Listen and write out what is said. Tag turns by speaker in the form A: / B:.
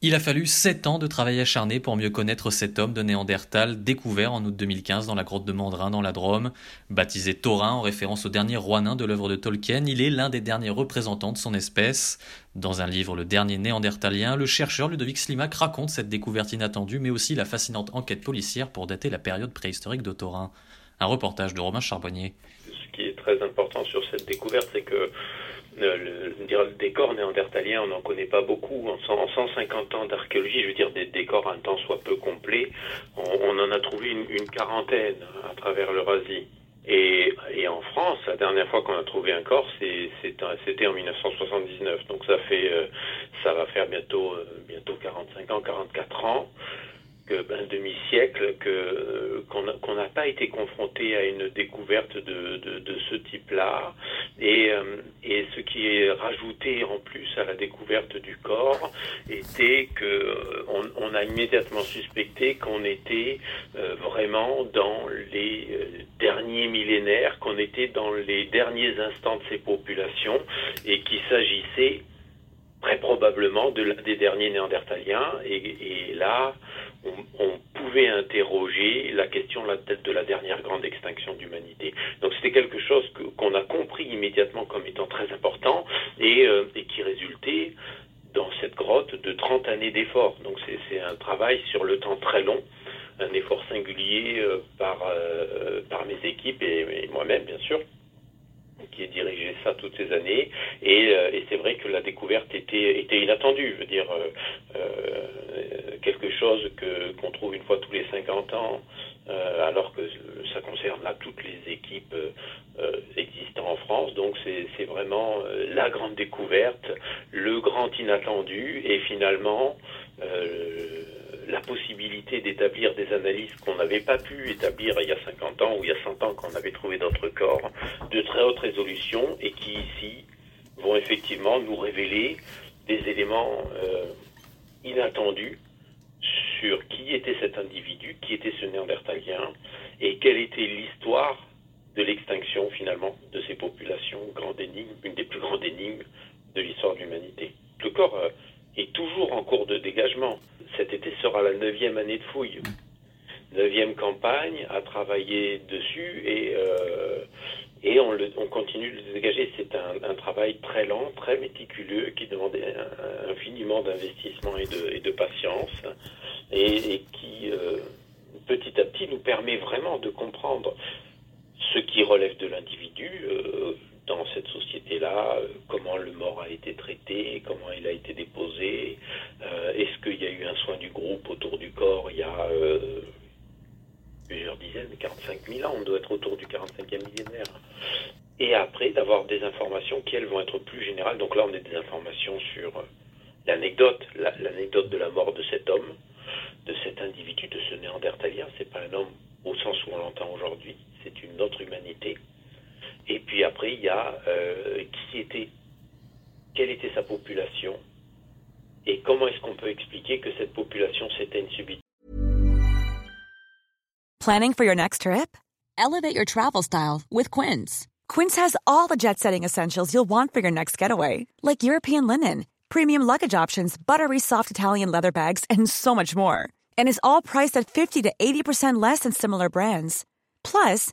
A: Il a fallu 7 ans de travail acharné pour mieux connaître cet homme de Néandertal découvert en août 2015 dans la grotte de Mandrin dans la Drôme. Baptisé Taurin en référence au dernier roi nain de l'œuvre de Tolkien, il est l'un des derniers représentants de son espèce. Dans un livre Le dernier Néandertalien, le chercheur Ludovic Slimak raconte cette découverte inattendue mais aussi la fascinante enquête policière pour dater la période préhistorique de Taurin. Un reportage de Romain Charbonnier.
B: Ce qui est très important sur cette découverte, c'est que le, le, décor néandertalien, on n'en connaît pas beaucoup. En, 150 ans d'archéologie, je veux dire des décors un temps soit peu complet, on, en a trouvé une, quarantaine à travers l'Eurasie. Et, en France, la dernière fois qu'on a trouvé un corps, c'était en 1979. Donc ça fait, euh, ça va faire bientôt, euh, bientôt 45 ans, 44 ans un demi-siècle que qu'on n'a pas été confronté à une découverte de, ce type-là. Et, euh, et ce qui est rajouté en plus à la découverte du corps était que on, a immédiatement suspecté qu'on était euh, vraiment dans les euh, derniers millénaires, qu'on était dans les derniers instants de ces populations et qu'il s'agissait très probablement de l'un des derniers néandertaliens. Et là on, pouvait interroger la question de la dernière grande extinction d'humanité. Donc c'était quelque chose qu'on a compris immédiatement comme étant très important et, euh, qui résultait dans cette grotte de 30 années d'efforts. Donc c'est un travail sur le temps très long, un effort singulier euh, par, euh, par mes équipes et moi-même bien sûr qui a dirigé ça toutes ces années. Et, c'est vrai que la découverte était, inattendue. Je veux dire, que qu'on trouve une fois tous les 50 ans, alors que ça concerne là toutes les équipes existant en France. Donc c'est vraiment la grande découverte, le grand inattendu, et finalement la possibilité d'établir des analyses qu'on n'avait pas pu établir il y a 50 ans ou il y a 100 ans quand on avait trouvé d'autres corps de très haute résolution et qui ici vont effectivement nous révéler des éléments euh, inattendus sur qui était cet individu, qui était ce néandertalien et quelle était l'histoire de l'extinction finalement de ces populations, grande une des plus grandes énigmes de l'histoire de l'humanité. Le corps euh, est toujours en cours de dégagement. Cet été sera la neuvième année de fouille. Neuvième campagne à travailler dessus et, euh, et on, continue de le dégager. C'est un, travail très lent, très méticuleux, qui demandait infiniment d'investissement et de, patience et, qui, euh, petit à petit, nous permet vraiment de comprendre ce qui relève de l'individu. Euh, dans cette société-là, euh, comment le mort a été traité, comment il a été déposé, est-ce qu'il y a eu un soin du groupe autour du corps il y a plusieurs dizaines, 45 000 ans, on doit être autour du 45e millénaire. Et après, d'avoir des informations qui, elles, vont être plus générales. Donc là, on a des informations sur l'anecdote, l'anecdote de la mort et puis après, il y a euh, qui était, quelle était sa population et comment est-ce qu'on peut expliquer que cette population s'éteigne subitement.
C: Planning for your next trip? Elevate your travel style with Quince. Quince has all the jet-setting essentials you'll want for your next getaway, like European linen, premium luggage options, buttery soft Italian leather bags, and so much more. And is all priced at 50 to 80% less than similar brands. Plus,